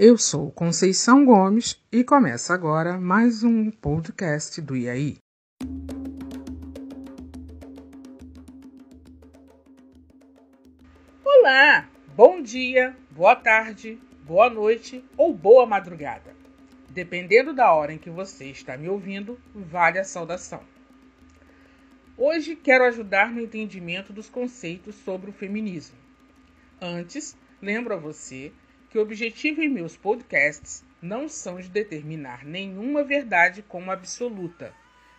Eu sou Conceição Gomes e começa agora mais um podcast do IAI. Olá, bom dia, boa tarde, boa noite ou boa madrugada. Dependendo da hora em que você está me ouvindo, vale a saudação. Hoje quero ajudar no entendimento dos conceitos sobre o feminismo. Antes, lembro a você que o objetivo em meus podcasts não são de determinar nenhuma verdade como absoluta.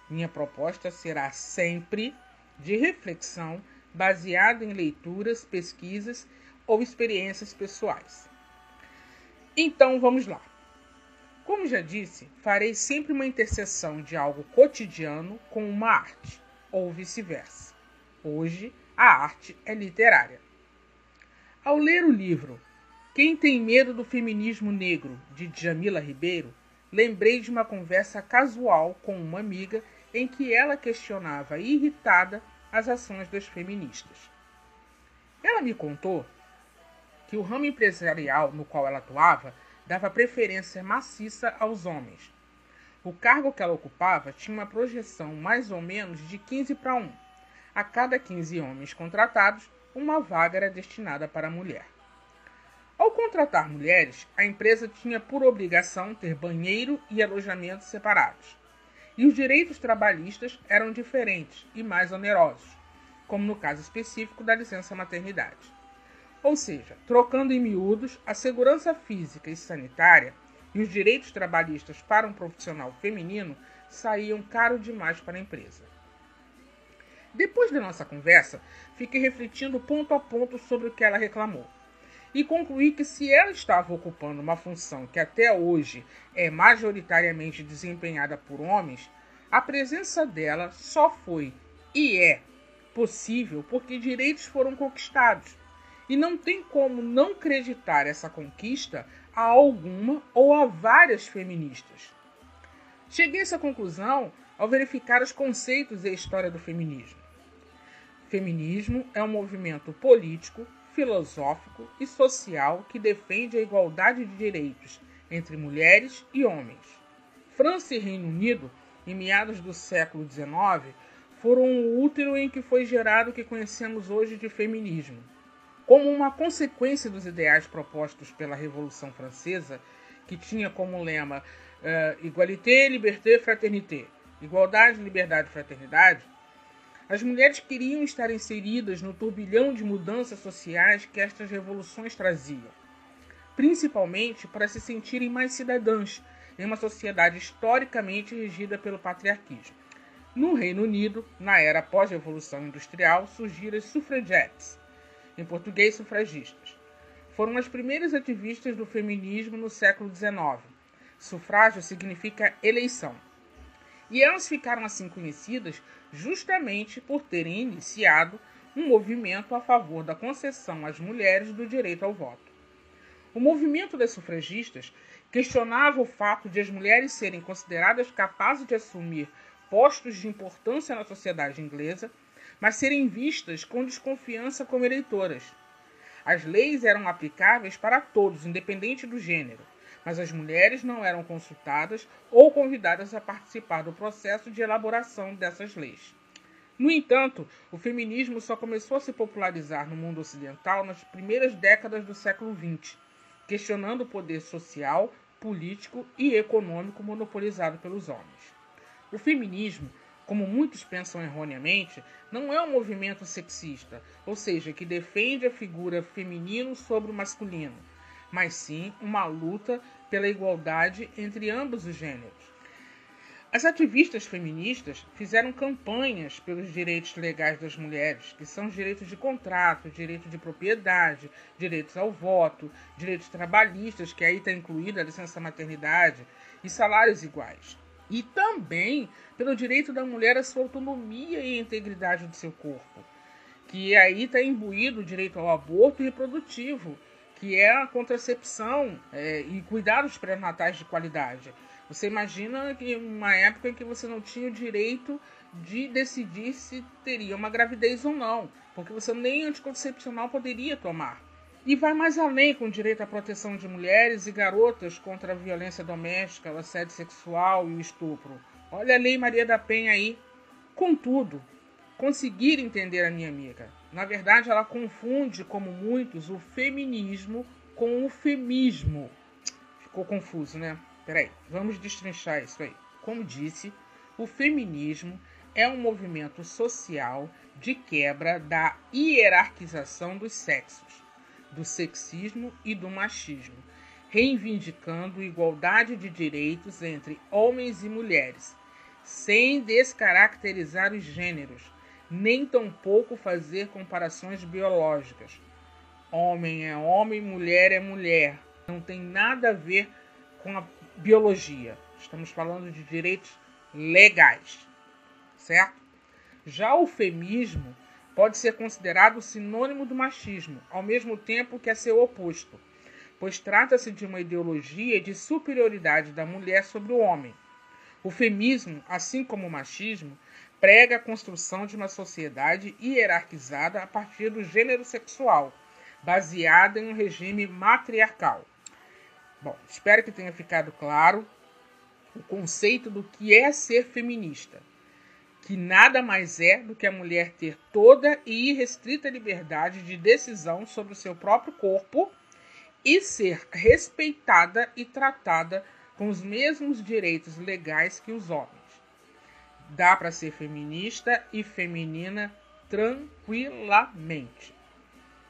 Minha proposta será sempre de reflexão baseada em leituras, pesquisas ou experiências pessoais. Então vamos lá. Como já disse, farei sempre uma interseção de algo cotidiano com uma arte, ou vice-versa. Hoje, a arte é literária. Ao ler o livro quem tem medo do feminismo negro, de Djamila Ribeiro, lembrei de uma conversa casual com uma amiga em que ela questionava irritada as ações das feministas. Ela me contou que o ramo empresarial no qual ela atuava dava preferência maciça aos homens. O cargo que ela ocupava tinha uma projeção mais ou menos de 15 para 1. A cada 15 homens contratados, uma vaga era destinada para a mulher. Ao contratar mulheres, a empresa tinha por obrigação ter banheiro e alojamento separados. E os direitos trabalhistas eram diferentes e mais onerosos, como no caso específico da licença maternidade. Ou seja, trocando em miúdos, a segurança física e sanitária e os direitos trabalhistas para um profissional feminino saíam caro demais para a empresa. Depois da nossa conversa, fiquei refletindo ponto a ponto sobre o que ela reclamou e concluí que se ela estava ocupando uma função que até hoje é majoritariamente desempenhada por homens, a presença dela só foi e é possível porque direitos foram conquistados. E não tem como não acreditar essa conquista a alguma ou a várias feministas. Cheguei a essa conclusão ao verificar os conceitos e a história do feminismo. Feminismo é um movimento político filosófico e social que defende a igualdade de direitos entre mulheres e homens. França e Reino Unido, em meados do século XIX, foram o útero em que foi gerado o que conhecemos hoje de feminismo. Como uma consequência dos ideais propostos pela Revolução Francesa, que tinha como lema uh, Igualité, Liberté, Fraternité igualdade, liberdade fraternidade, as mulheres queriam estar inseridas no turbilhão de mudanças sociais que estas revoluções traziam, principalmente para se sentirem mais cidadãs em uma sociedade historicamente regida pelo patriarquismo. No Reino Unido, na era pós-revolução industrial, surgiram as suffragettes, em português sufragistas. Foram as primeiras ativistas do feminismo no século XIX. Sufrágio significa eleição. E elas ficaram assim conhecidas justamente por terem iniciado um movimento a favor da concessão às mulheres do direito ao voto. O movimento das sufragistas questionava o fato de as mulheres serem consideradas capazes de assumir postos de importância na sociedade inglesa, mas serem vistas com desconfiança como eleitoras. As leis eram aplicáveis para todos, independente do gênero, mas as mulheres não eram consultadas ou convidadas a participar do processo de elaboração dessas leis. No entanto, o feminismo só começou a se popularizar no mundo ocidental nas primeiras décadas do século XX, questionando o poder social, político e econômico monopolizado pelos homens. O feminismo, como muitos pensam erroneamente, não é um movimento sexista, ou seja, que defende a figura feminino sobre o masculino, mas sim uma luta pela igualdade entre ambos os gêneros. As ativistas feministas fizeram campanhas pelos direitos legais das mulheres, que são os direitos de contrato, direito de propriedade, direitos ao voto, direitos trabalhistas, que aí está incluída a licença maternidade, e salários iguais. E também pelo direito da mulher à sua autonomia e integridade do seu corpo, que aí está imbuído o direito ao aborto reprodutivo, que é a contracepção é, e cuidados pré-natais de qualidade. Você imagina que uma época em que você não tinha o direito de decidir se teria uma gravidez ou não, porque você nem anticoncepcional poderia tomar. E vai mais além com o direito à proteção de mulheres e garotas contra a violência doméstica, o assédio sexual e o estupro. Olha a Lei Maria da Penha aí. Contudo, conseguir entender a minha amiga. Na verdade, ela confunde, como muitos, o feminismo com o femismo. Ficou confuso, né? Peraí, vamos destrinchar isso aí. Como disse, o feminismo é um movimento social de quebra da hierarquização dos sexos, do sexismo e do machismo, reivindicando igualdade de direitos entre homens e mulheres, sem descaracterizar os gêneros, nem tampouco fazer comparações biológicas. Homem é homem, mulher é mulher. Não tem nada a ver com a biologia. Estamos falando de direitos legais, certo? Já o feminismo pode ser considerado sinônimo do machismo, ao mesmo tempo que é seu oposto, pois trata-se de uma ideologia de superioridade da mulher sobre o homem. O feminismo, assim como o machismo, prega a construção de uma sociedade hierarquizada a partir do gênero sexual, baseada em um regime matriarcal. Bom, espero que tenha ficado claro o conceito do que é ser feminista, que nada mais é do que a mulher ter toda e irrestrita liberdade de decisão sobre o seu próprio corpo e ser respeitada e tratada com os mesmos direitos legais que os homens. Dá para ser feminista e feminina tranquilamente.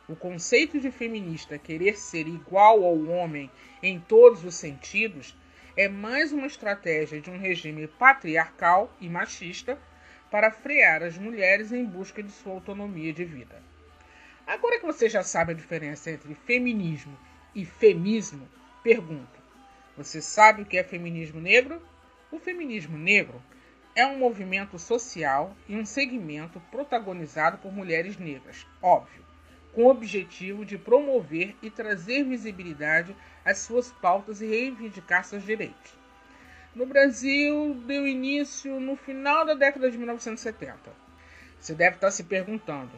O conceito de feminista querer ser igual ao homem em todos os sentidos é mais uma estratégia de um regime patriarcal e machista para frear as mulheres em busca de sua autonomia de vida. Agora que você já sabe a diferença entre feminismo e femismo, pergunto: você sabe o que é feminismo negro? O feminismo negro é um movimento social e um segmento protagonizado por mulheres negras, óbvio, com o objetivo de promover e trazer visibilidade às suas pautas e reivindicar seus direitos. No Brasil, deu início no final da década de 1970. Você deve estar se perguntando: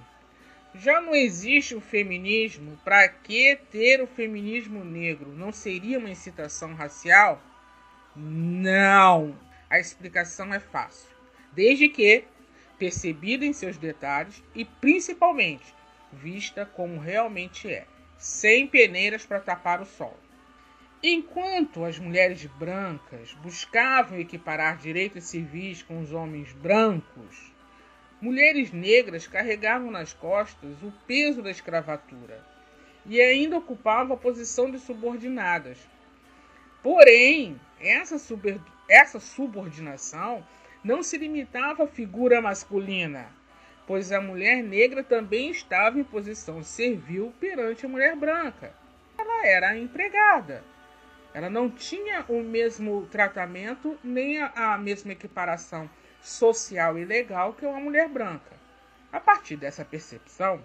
já não existe o feminismo? Para que ter o feminismo negro? Não seria uma incitação racial? Não! A explicação é fácil. Desde que percebida em seus detalhes e principalmente vista como realmente é, sem peneiras para tapar o sol. Enquanto as mulheres brancas buscavam equiparar direitos civis com os homens brancos, mulheres negras carregavam nas costas o peso da escravatura e ainda ocupavam a posição de subordinadas. Porém, essa, essa subordinação não se limitava à figura masculina, pois a mulher negra também estava em posição servil perante a mulher branca. Ela era empregada. Ela não tinha o mesmo tratamento nem a, a mesma equiparação social e legal que uma mulher branca. A partir dessa percepção,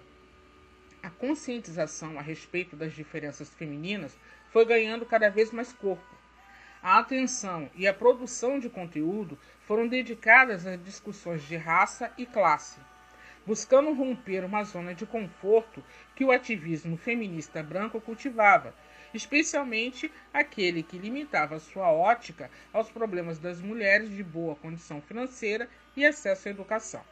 a conscientização a respeito das diferenças femininas foi ganhando cada vez mais corpo. A atenção e a produção de conteúdo foram dedicadas a discussões de raça e classe, buscando romper uma zona de conforto que o ativismo feminista branco cultivava especialmente aquele que limitava sua ótica aos problemas das mulheres de boa condição financeira e acesso à educação.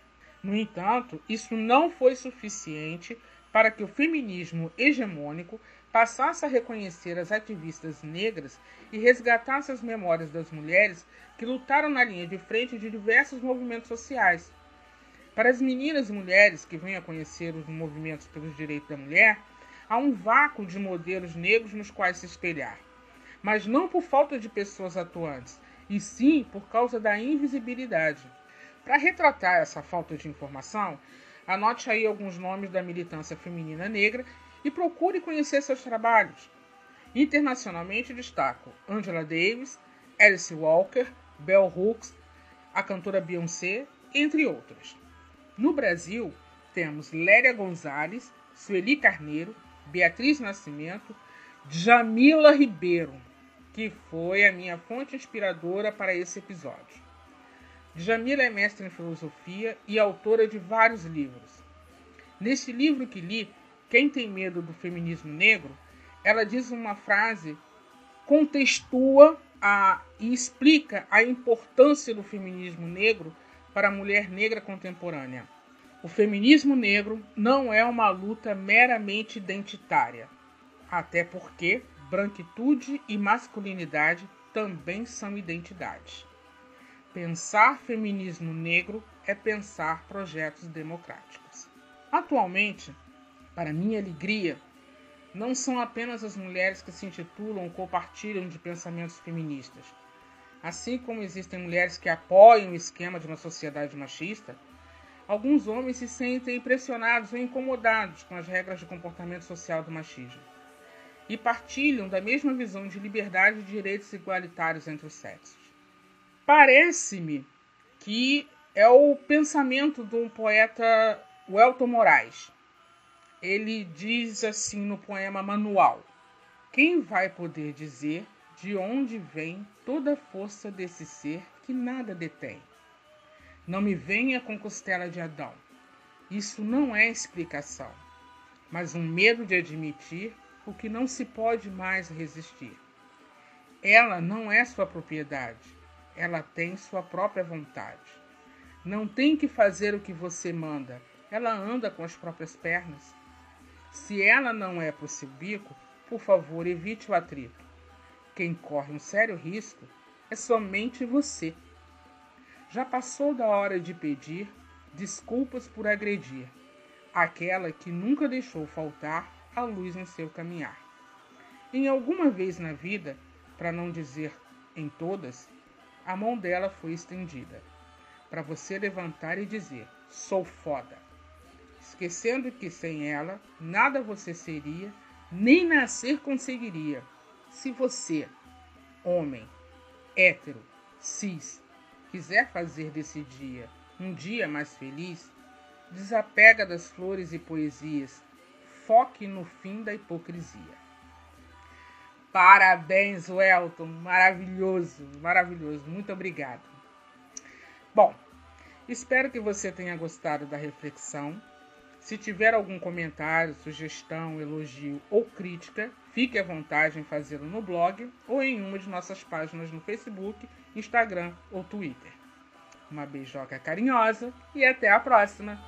No entanto, isso não foi suficiente para que o feminismo hegemônico passasse a reconhecer as ativistas negras e resgatasse as memórias das mulheres que lutaram na linha de frente de diversos movimentos sociais. Para as meninas e mulheres que vêm a conhecer os movimentos pelos direitos da mulher, há um vácuo de modelos negros nos quais se espelhar. Mas não por falta de pessoas atuantes, e sim por causa da invisibilidade. Para retratar essa falta de informação, anote aí alguns nomes da militância feminina negra e procure conhecer seus trabalhos. Internacionalmente destaco Angela Davis, Alice Walker, Bell Hooks, a cantora Beyoncé, entre outros. No Brasil, temos Léria Gonzalez, Sueli Carneiro, Beatriz Nascimento, Jamila Ribeiro, que foi a minha fonte inspiradora para esse episódio. Jamila é mestre em filosofia e autora de vários livros. Neste livro que li, Quem tem medo do feminismo negro, ela diz uma frase, contextua a, e explica a importância do feminismo negro para a mulher negra contemporânea. O feminismo negro não é uma luta meramente identitária, até porque branquitude e masculinidade também são identidades. Pensar feminismo negro é pensar projetos democráticos. Atualmente, para minha alegria, não são apenas as mulheres que se intitulam ou compartilham de pensamentos feministas. Assim como existem mulheres que apoiam o esquema de uma sociedade machista, alguns homens se sentem impressionados ou incomodados com as regras de comportamento social do machismo e partilham da mesma visão de liberdade e direitos igualitários entre os sexos. Parece-me que é o pensamento de um poeta Welton Moraes. Ele diz assim no poema Manual: Quem vai poder dizer de onde vem toda a força desse ser que nada detém? Não me venha com costela de Adão. Isso não é explicação, mas um medo de admitir o que não se pode mais resistir. Ela não é sua propriedade, ela tem sua própria vontade. Não tem que fazer o que você manda. Ela anda com as próprias pernas. Se ela não é para o seu bico, por favor, evite o atrito. Quem corre um sério risco é somente você. Já passou da hora de pedir desculpas por agredir aquela que nunca deixou faltar a luz em seu caminhar. Em alguma vez na vida, para não dizer em todas, a mão dela foi estendida para você levantar e dizer: sou foda. Esquecendo que sem ela nada você seria, nem nascer conseguiria. Se você, homem, hétero, cis, quiser fazer desse dia um dia mais feliz, desapega das flores e poesias, foque no fim da hipocrisia. Parabéns, Welton, maravilhoso, maravilhoso, muito obrigado. Bom, espero que você tenha gostado da reflexão. Se tiver algum comentário, sugestão, elogio ou crítica, fique à vontade em fazê-lo no blog ou em uma de nossas páginas no Facebook, Instagram ou Twitter. Uma beijoca carinhosa e até a próxima!